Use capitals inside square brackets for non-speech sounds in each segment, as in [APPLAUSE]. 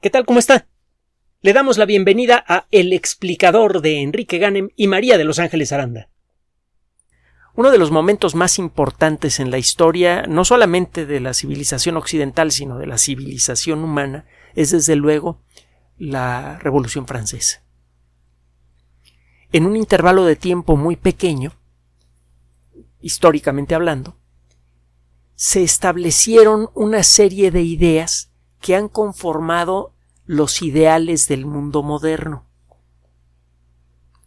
¿Qué tal? ¿Cómo está? Le damos la bienvenida a El explicador de Enrique Ganem y María de Los Ángeles Aranda. Uno de los momentos más importantes en la historia, no solamente de la civilización occidental, sino de la civilización humana, es desde luego la Revolución Francesa. En un intervalo de tiempo muy pequeño, históricamente hablando, se establecieron una serie de ideas que han conformado los ideales del mundo moderno.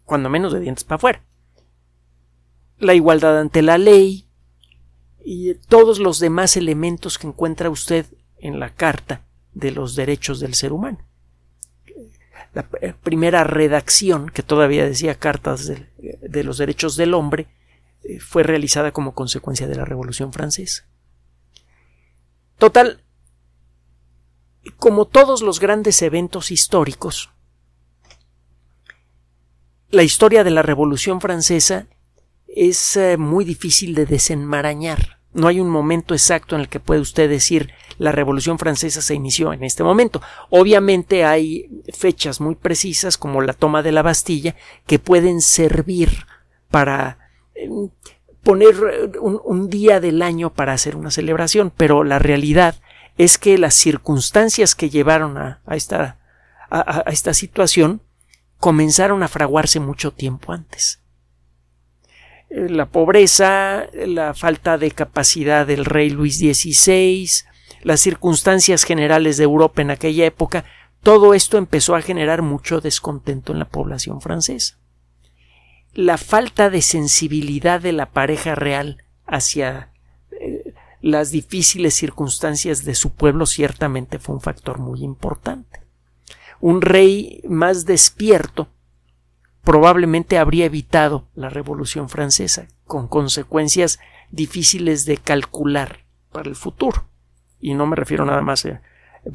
Cuando menos de dientes para afuera. La igualdad ante la ley y todos los demás elementos que encuentra usted en la Carta de los Derechos del Ser Humano. La primera redacción, que todavía decía Cartas de, de los Derechos del Hombre, eh, fue realizada como consecuencia de la Revolución Francesa. Total, como todos los grandes eventos históricos, la historia de la Revolución Francesa es eh, muy difícil de desenmarañar. No hay un momento exacto en el que puede usted decir la Revolución Francesa se inició en este momento. Obviamente hay fechas muy precisas como la toma de la Bastilla que pueden servir para eh, poner un, un, día del año para hacer una celebración, pero la realidad es que las circunstancias que llevaron a, esta, a, esta situación comenzaron a fraguarse mucho tiempo antes. Eh, la pobreza, la falta de capacidad del rey Luis XVI, las circunstancias generales de Europa en aquella época, todo esto empezó a generar mucho descontento en la población francesa. La falta de sensibilidad de la pareja real hacia las difíciles circunstancias de su pueblo ciertamente fue un factor muy importante. Un rey más despierto probablemente habría evitado la Revolución Francesa, con consecuencias difíciles de calcular para el futuro. Y no me refiero nada más a,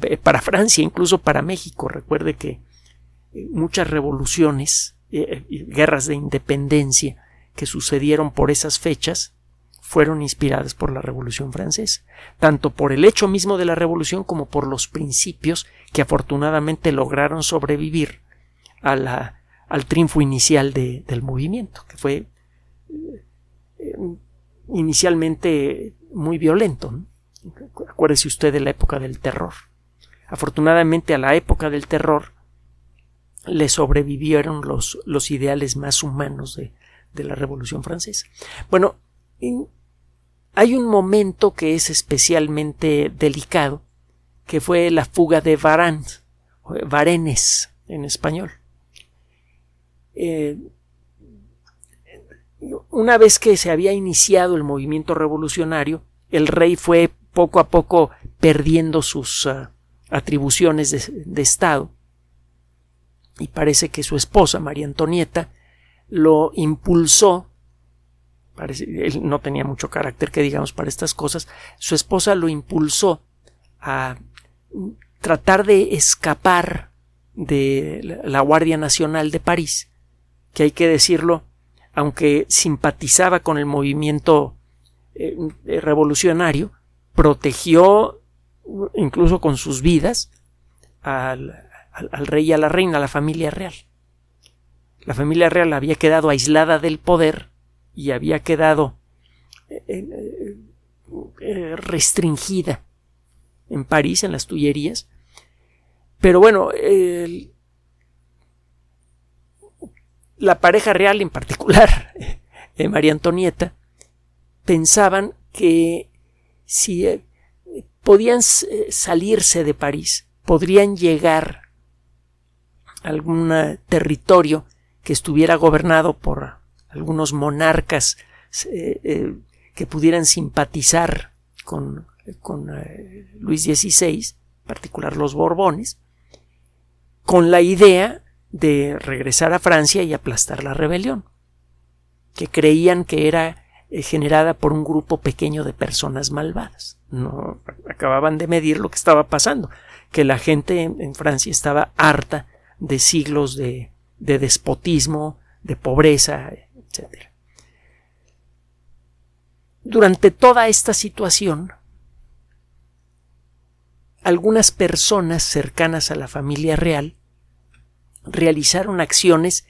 eh, para Francia, incluso para México. Recuerde que eh, muchas revoluciones, eh, guerras de independencia que sucedieron por esas fechas, fueron inspiradas por la Revolución Francesa, tanto por el hecho mismo de la Revolución como por los principios que afortunadamente lograron sobrevivir a la, al triunfo inicial del movimiento, que fue eh, inicialmente muy violento. Acuérdese usted de la época del terror. Afortunadamente a la época del terror le sobrevivieron los, los ideales más humanos de, de la Revolución Francesa. Bueno, hay un momento que es especialmente delicado, que fue la fuga de Varans, Varenes en español. Eh, una vez que se había iniciado el movimiento revolucionario, el rey fue poco a poco perdiendo sus uh, atribuciones de, Estado y parece que su esposa, María Antonieta, lo impulsó él no tenía mucho carácter que digamos para estas cosas, su esposa lo impulsó a tratar de escapar de la Guardia Nacional de París, que hay que decirlo, aunque simpatizaba con el movimiento eh, revolucionario, protegió incluso con sus vidas al, al rey y a la reina, a la familia real. La familia real había quedado aislada del poder y había quedado eh, eh, eh, restringida en París, en las Tullerías. Pero bueno, la pareja real en particular, [LAUGHS] María Antonieta, pensaban que si podían salirse de París, podrían llegar a algún territorio que estuviera gobernado por algunos monarcas eh, eh, que pudieran simpatizar con, con eh, Luis XVI, en particular los Borbones, con la idea de regresar a Francia y aplastar la rebelión, que creían que era generada por un grupo pequeño de personas malvadas. No acababan de medir lo que estaba pasando, que la gente en, Francia estaba harta de siglos de, de despotismo, de pobreza, durante toda esta situación, algunas personas cercanas a la familia real realizaron acciones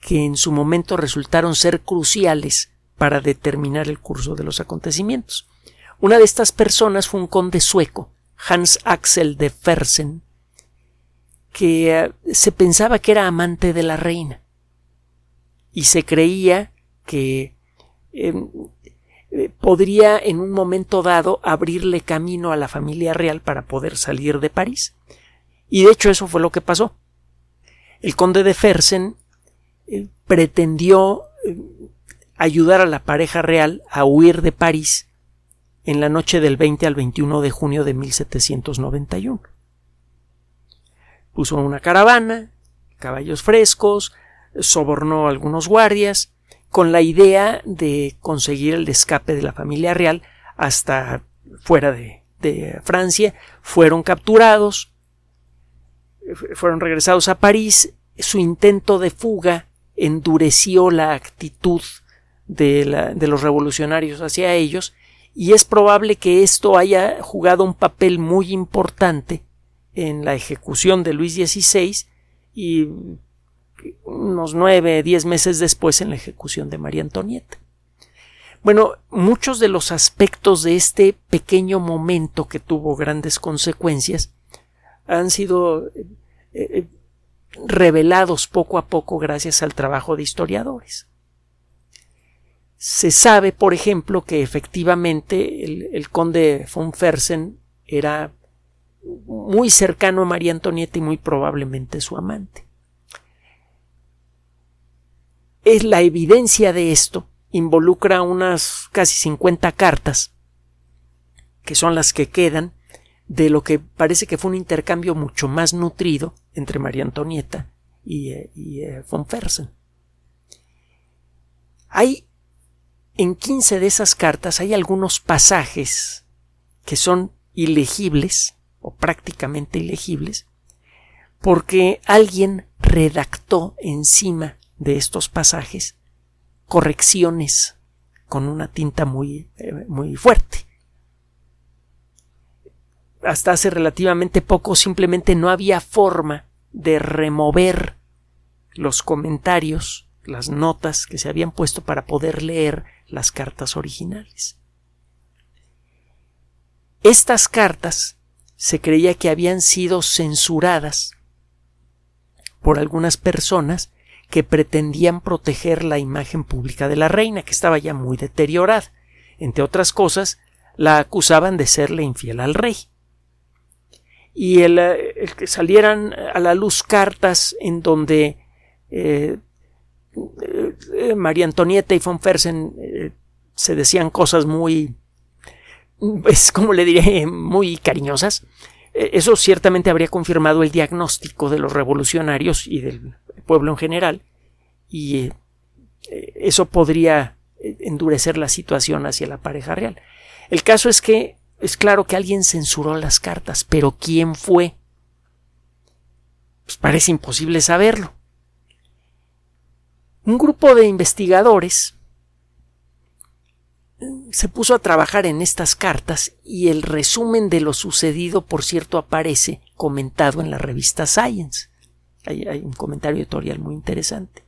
que en su momento resultaron ser cruciales para determinar el curso de los acontecimientos. Una de estas personas fue un conde sueco, Hans Axel de Fersen, que eh, se pensaba que era amante de la reina y se creía que em, eh, podría en un momento dado abrirle camino a la familia real para poder salir de París. Y de hecho eso fue lo que pasó. El conde de Fersen eh, pretendió ayudar a la pareja real a huir de París en la noche del 20 al 21 de junio de 1791. Puso una caravana, caballos frescos, sobornó a algunos guardias, con la idea de conseguir el escape de la familia real hasta fuera de, Francia. Fueron capturados, fueron regresados a París. Su intento de fuga endureció la actitud de, de los revolucionarios hacia ellos y es probable que esto haya jugado un papel muy importante en la ejecución de Luis XVI y unos nueve, diez meses después en la ejecución de María Antonieta. Bueno, muchos de los aspectos de este pequeño momento que tuvo grandes consecuencias han sido eh, eh, revelados poco a poco gracias al trabajo de historiadores. Se sabe, por ejemplo, que efectivamente el, conde von Fersen era muy cercano a María Antonieta y muy probablemente su amante. Es la evidencia de esto involucra unas casi 50 cartas que son las que quedan de lo que parece que fue un intercambio mucho más nutrido entre María Antonieta y, eh, eh, von Fersen. Hay en 15 de esas cartas hay algunos pasajes que son ilegibles o prácticamente ilegibles porque alguien redactó encima de estos pasajes correcciones con una tinta muy, eh, muy fuerte. Hasta hace relativamente poco simplemente no había forma de remover los comentarios, las notas que se habían puesto para poder leer las cartas originales. Estas cartas se creía que habían sido censuradas por algunas personas que pretendían proteger la imagen pública de la reina, que estaba ya muy deteriorada. Entre otras cosas, la acusaban de serle infiel al rey. Y el, eh, que salieran a la luz cartas en donde eh, eh, María Antonieta y von Fersen se decían cosas muy, es como le diré, muy cariñosas. Eh, eso ciertamente habría confirmado el diagnóstico de los revolucionarios y del pueblo en general, y eso podría endurecer la situación hacia la pareja real. El caso es que es claro que alguien censuró las cartas, pero ¿quién fue? Pues parece imposible saberlo. Un grupo de investigadores se puso a trabajar en estas cartas y el resumen de lo sucedido, por cierto, aparece comentado en la revista Science. Hay, un comentario editorial muy interesante.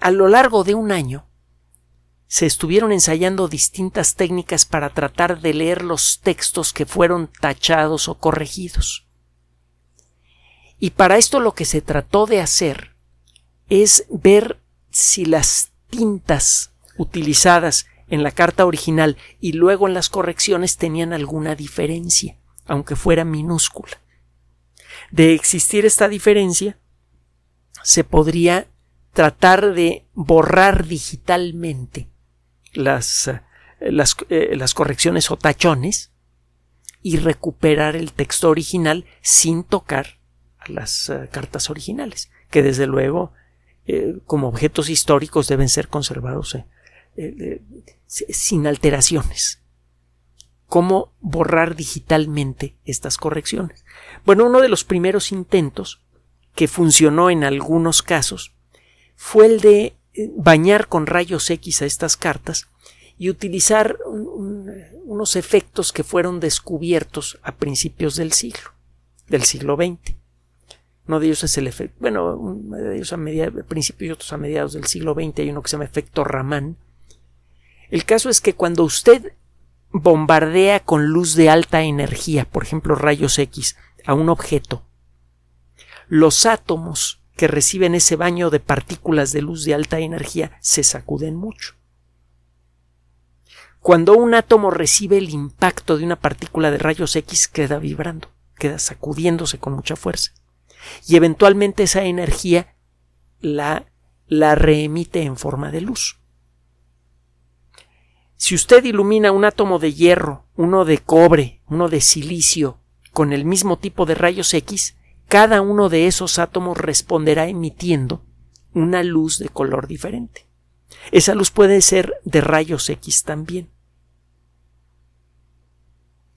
A lo largo de un año se estuvieron ensayando distintas técnicas para tratar de leer los textos que fueron tachados o corregidos. Y para esto lo que se trató de hacer es ver si las tintas utilizadas en la carta original y luego en las correcciones tenían alguna diferencia, aunque fuera minúscula. De existir esta diferencia, se podría tratar de borrar digitalmente las, eh, las, eh, las correcciones o tachones y recuperar el texto original sin tocar las eh, cartas originales, que desde luego como objetos históricos deben ser conservados sin alteraciones. ¿Cómo borrar digitalmente estas correcciones? Bueno, uno de los primeros intentos que funcionó en algunos casos fue el de bañar con rayos X a estas cartas y utilizar unos efectos que fueron descubiertos a principios del siglo, del siglo XX. Uno de ellos es el efecto, bueno, uno de ellos a, mediados, principios y otros a mediados del siglo XX, hay uno que se llama efecto Raman. El caso es que cuando usted bombardea con luz de alta energía, por ejemplo rayos X, a un objeto, los átomos que reciben ese baño de partículas de luz de alta energía se sacuden mucho. Cuando un átomo recibe el impacto de una partícula de rayos X queda vibrando, queda sacudiéndose con mucha fuerza y eventualmente esa energía la, la reemite en forma de luz. Si usted ilumina un átomo de hierro, uno de cobre, uno de silicio, con el mismo tipo de rayos X, cada uno de esos átomos responderá emitiendo una luz de color diferente. Esa luz puede ser de rayos X también.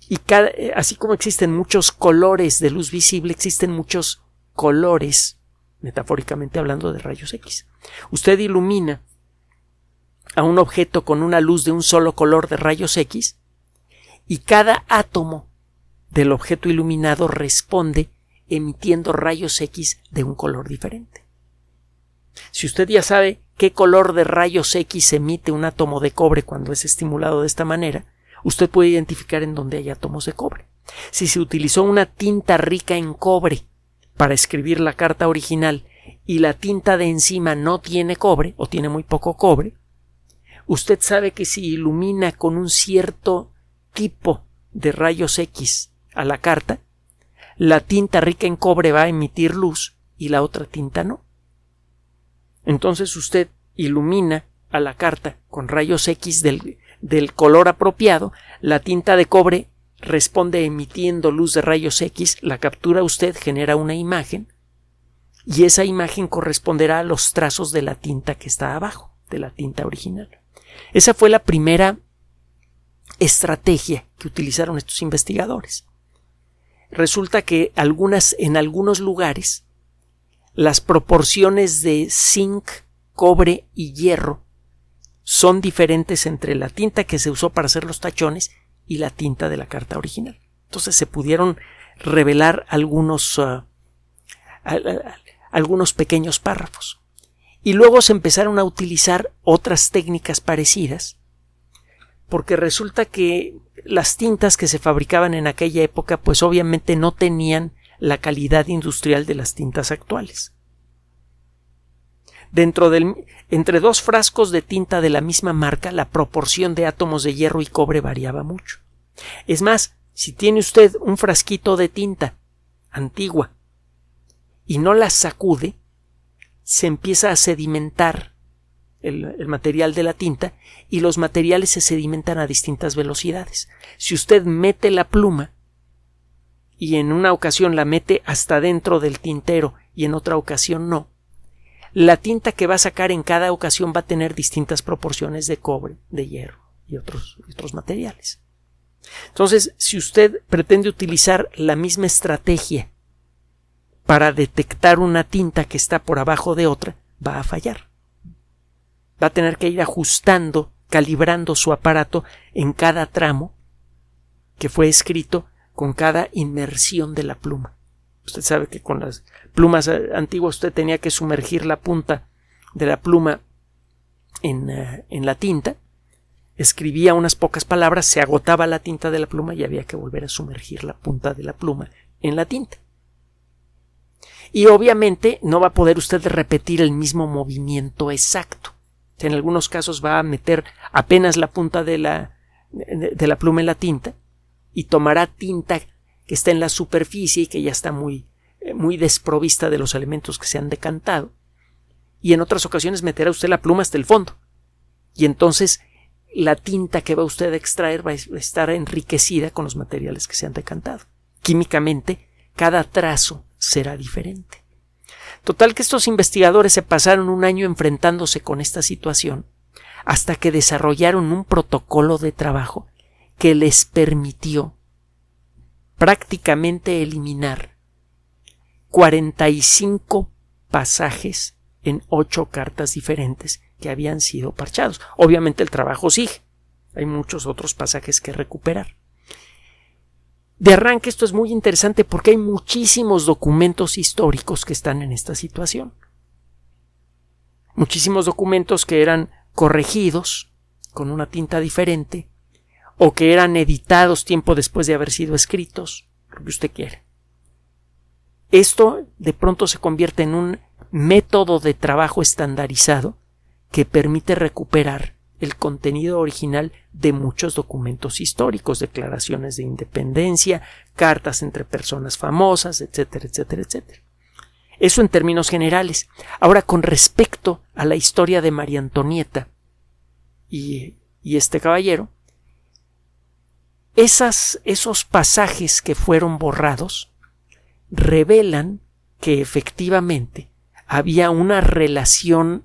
Y cada, así como existen muchos colores de luz visible, existen muchos colores, metafóricamente hablando de rayos X. Usted ilumina a un objeto con una luz de un solo color de rayos X y cada átomo del objeto iluminado responde emitiendo rayos X de un color diferente. Si usted ya sabe qué color de rayos X emite un átomo de cobre cuando es estimulado de esta manera, usted puede identificar en dónde hay átomos de cobre. Si se utilizó una tinta rica en cobre para escribir la carta original y la tinta de encima no tiene cobre o tiene muy poco cobre, usted sabe que si ilumina con un cierto tipo de rayos X a la carta, la tinta rica en cobre va a emitir luz y la otra tinta no. Entonces usted ilumina a la carta con rayos X del, del color apropiado, la tinta de cobre responde emitiendo luz de rayos X, la captura usted, genera una imagen y esa imagen corresponderá a los trazos de la tinta que está abajo, de la tinta original. Esa fue la primera estrategia que utilizaron estos investigadores. Resulta que algunas, en algunos lugares las proporciones de zinc, cobre y hierro son diferentes entre la tinta que se usó para hacer los tachones y la tinta de la carta original. Entonces se pudieron revelar algunos, uh, algunos pequeños párrafos. Y luego se empezaron a utilizar otras técnicas parecidas, porque resulta que las tintas que se fabricaban en aquella época, pues obviamente no tenían la calidad industrial de las tintas actuales. Dentro del, entre dos frascos de tinta de la misma marca, la proporción de átomos de hierro y cobre variaba mucho. Es más, si tiene usted un frasquito de tinta antigua y no la sacude, se empieza a sedimentar el, material de la tinta y los materiales se sedimentan a distintas velocidades. Si usted mete la pluma y en una ocasión la mete hasta dentro del tintero y en otra ocasión no, la tinta que va a sacar en cada ocasión va a tener distintas proporciones de cobre, de hierro y otros, otros materiales. Entonces, si usted pretende utilizar la misma estrategia para detectar una tinta que está por abajo de otra, va a fallar. Va a tener que ir ajustando, calibrando su aparato en cada tramo que fue escrito con cada inmersión de la pluma. Usted sabe que con las plumas antiguas usted tenía que sumergir la punta de la pluma en, uh, en la tinta, escribía unas pocas palabras, se agotaba la tinta de la pluma y había que volver a sumergir la punta de la pluma en la tinta. Y obviamente no va a poder usted repetir el mismo movimiento exacto. En algunos casos va a meter apenas la punta de la, de la pluma en la tinta y tomará tinta que está en la superficie y que ya está muy eh, muy desprovista de los elementos que se han decantado, y en otras ocasiones meterá usted la pluma hasta el fondo. Y entonces la tinta que va usted a extraer va a estar enriquecida con los materiales que se han decantado. Químicamente, cada trazo será diferente. Total que estos investigadores se pasaron un año enfrentándose con esta situación hasta que desarrollaron un protocolo de trabajo que les permitió prácticamente eliminar 45 pasajes en ocho cartas diferentes que habían sido parchados. Obviamente el trabajo sigue. Hay muchos otros pasajes que recuperar. De arranque esto es muy interesante porque hay muchísimos documentos históricos que están en esta situación. Muchísimos documentos que eran corregidos con una tinta diferente o que eran editados tiempo después de haber sido escritos, lo que usted quiere. Esto de pronto se convierte en un método de trabajo estandarizado que permite recuperar el contenido original de muchos documentos históricos, declaraciones de independencia, cartas entre personas famosas, etcétera, etcétera, etcétera. Eso en términos generales. Ahora, con respecto a la historia de María Antonieta y, y este caballero, esas, esos pasajes que fueron borrados revelan que efectivamente había una relación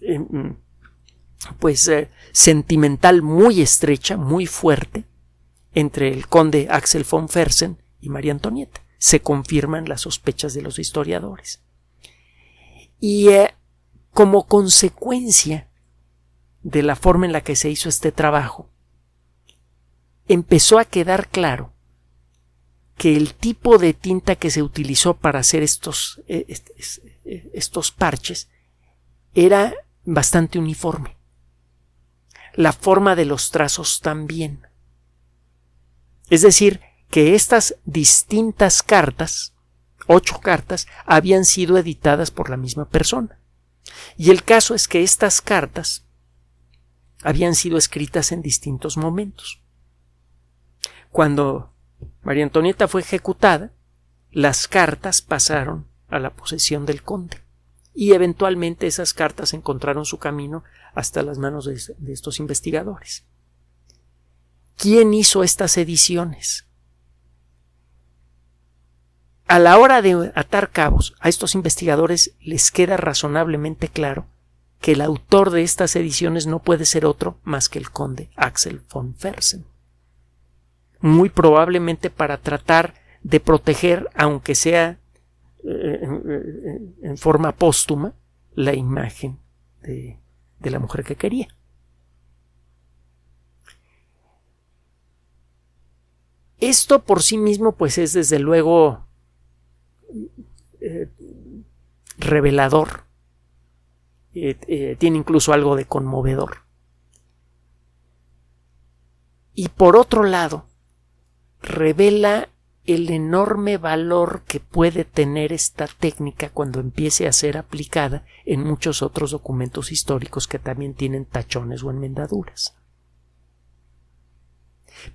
em, pues eh, sentimental muy estrecha, muy fuerte entre el conde Axel von Fersen y María Antonieta. Se confirman las sospechas de los historiadores. Y eh, como consecuencia de la forma en la que se hizo este trabajo, empezó a quedar claro que el tipo de tinta que se utilizó para hacer estos, eh, estos parches era bastante uniforme la forma de los trazos también. Es decir, que estas distintas cartas, ocho cartas, habían sido editadas por la misma persona. Y el caso es que estas cartas habían sido escritas en distintos momentos. Cuando María Antonieta fue ejecutada, las cartas pasaron a la posesión del conde y eventualmente esas cartas encontraron su camino hasta las manos de, estos investigadores. ¿Quién hizo estas ediciones? A la hora de atar cabos, a estos investigadores les queda razonablemente claro que el autor de estas ediciones no puede ser otro más que el conde Axel von Fersen. Muy probablemente para tratar de proteger, aunque sea eh, en, forma póstuma la imagen de, la mujer que quería. Esto por sí mismo pues es desde luego eh, revelador. Eh, tiene incluso algo de conmovedor. Y por otro lado, revela el enorme valor que puede tener esta técnica cuando empiece a ser aplicada en muchos otros documentos históricos que también tienen tachones o enmendaduras.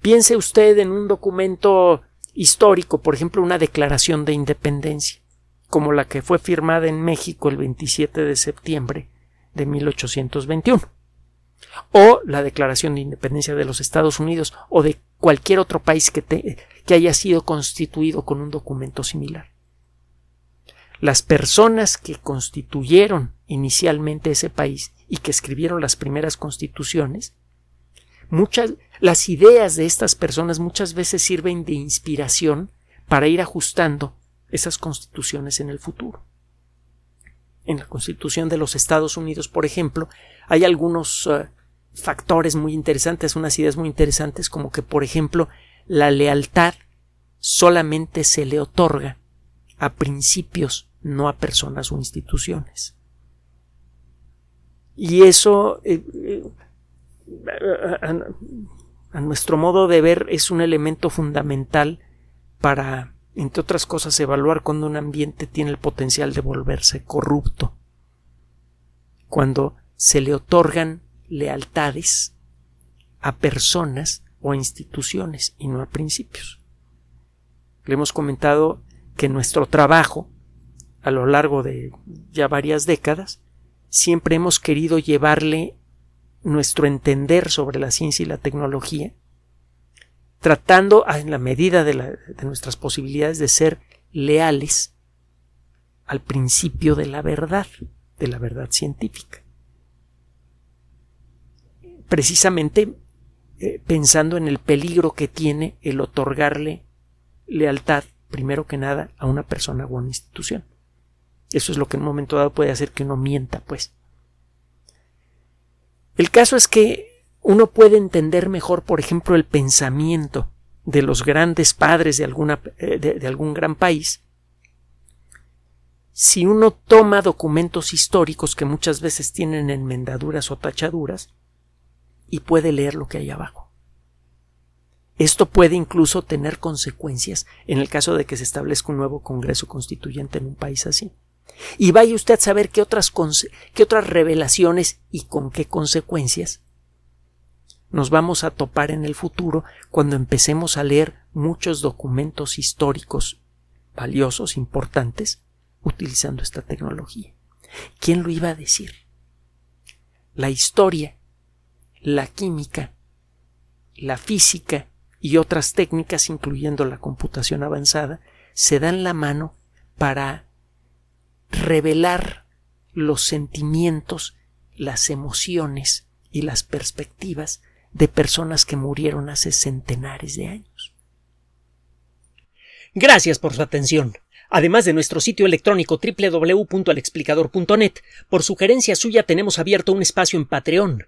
Piense usted en un documento histórico, por ejemplo, una declaración de independencia, como la que fue firmada en México el 27 de septiembre de 1821, o la Declaración de Independencia de los Estados Unidos o de cualquier otro país que, que haya sido constituido con un documento similar. Las personas que constituyeron inicialmente ese país y que escribieron las primeras constituciones, muchas, las ideas de estas personas muchas veces sirven de inspiración para ir ajustando esas constituciones en el futuro. En la Constitución de los Estados Unidos, por ejemplo, hay algunos eh, factores muy interesantes, unas ideas muy interesantes, como que, por ejemplo, la lealtad solamente se le otorga a principios, no a personas o instituciones. Y eso, eh, eh, a, nuestro modo de ver, es un elemento fundamental para, entre otras cosas, evaluar cuando un ambiente tiene el potencial de volverse corrupto. Cuando se le otorgan lealtades a personas o a instituciones y no a principios. Le hemos comentado que nuestro trabajo, a lo largo de ya varias décadas, siempre hemos querido llevarle nuestro entender sobre la ciencia y la tecnología, tratando en la medida de, de nuestras posibilidades de ser leales al principio de la verdad, de la verdad científica precisamente eh, pensando en el peligro que tiene el otorgarle lealtad, primero que nada, a una persona o a una institución. Eso es lo que en un momento dado puede hacer que uno mienta, pues. El caso es que uno puede entender mejor, por ejemplo, el pensamiento de los grandes padres de, alguna, eh, de, algún gran país si uno toma documentos históricos que muchas veces tienen enmendaduras o tachaduras y puede leer lo que hay abajo. Esto puede incluso tener consecuencias en el caso de que se establezca un nuevo Congreso Constituyente en un país así. Y vaya usted a saber qué otras, qué otras revelaciones y con qué consecuencias nos vamos a topar en el futuro cuando empecemos a leer muchos documentos históricos valiosos, importantes, utilizando esta tecnología. ¿Quién lo iba a decir? La historia, la química, la física y otras técnicas, incluyendo la computación avanzada, se dan la mano para revelar los sentimientos, las emociones y las perspectivas de personas que murieron hace centenares de años. Gracias por su atención. Además de nuestro sitio electrónico www.alexplicador.net, por sugerencia suya tenemos abierto un espacio en Patreon,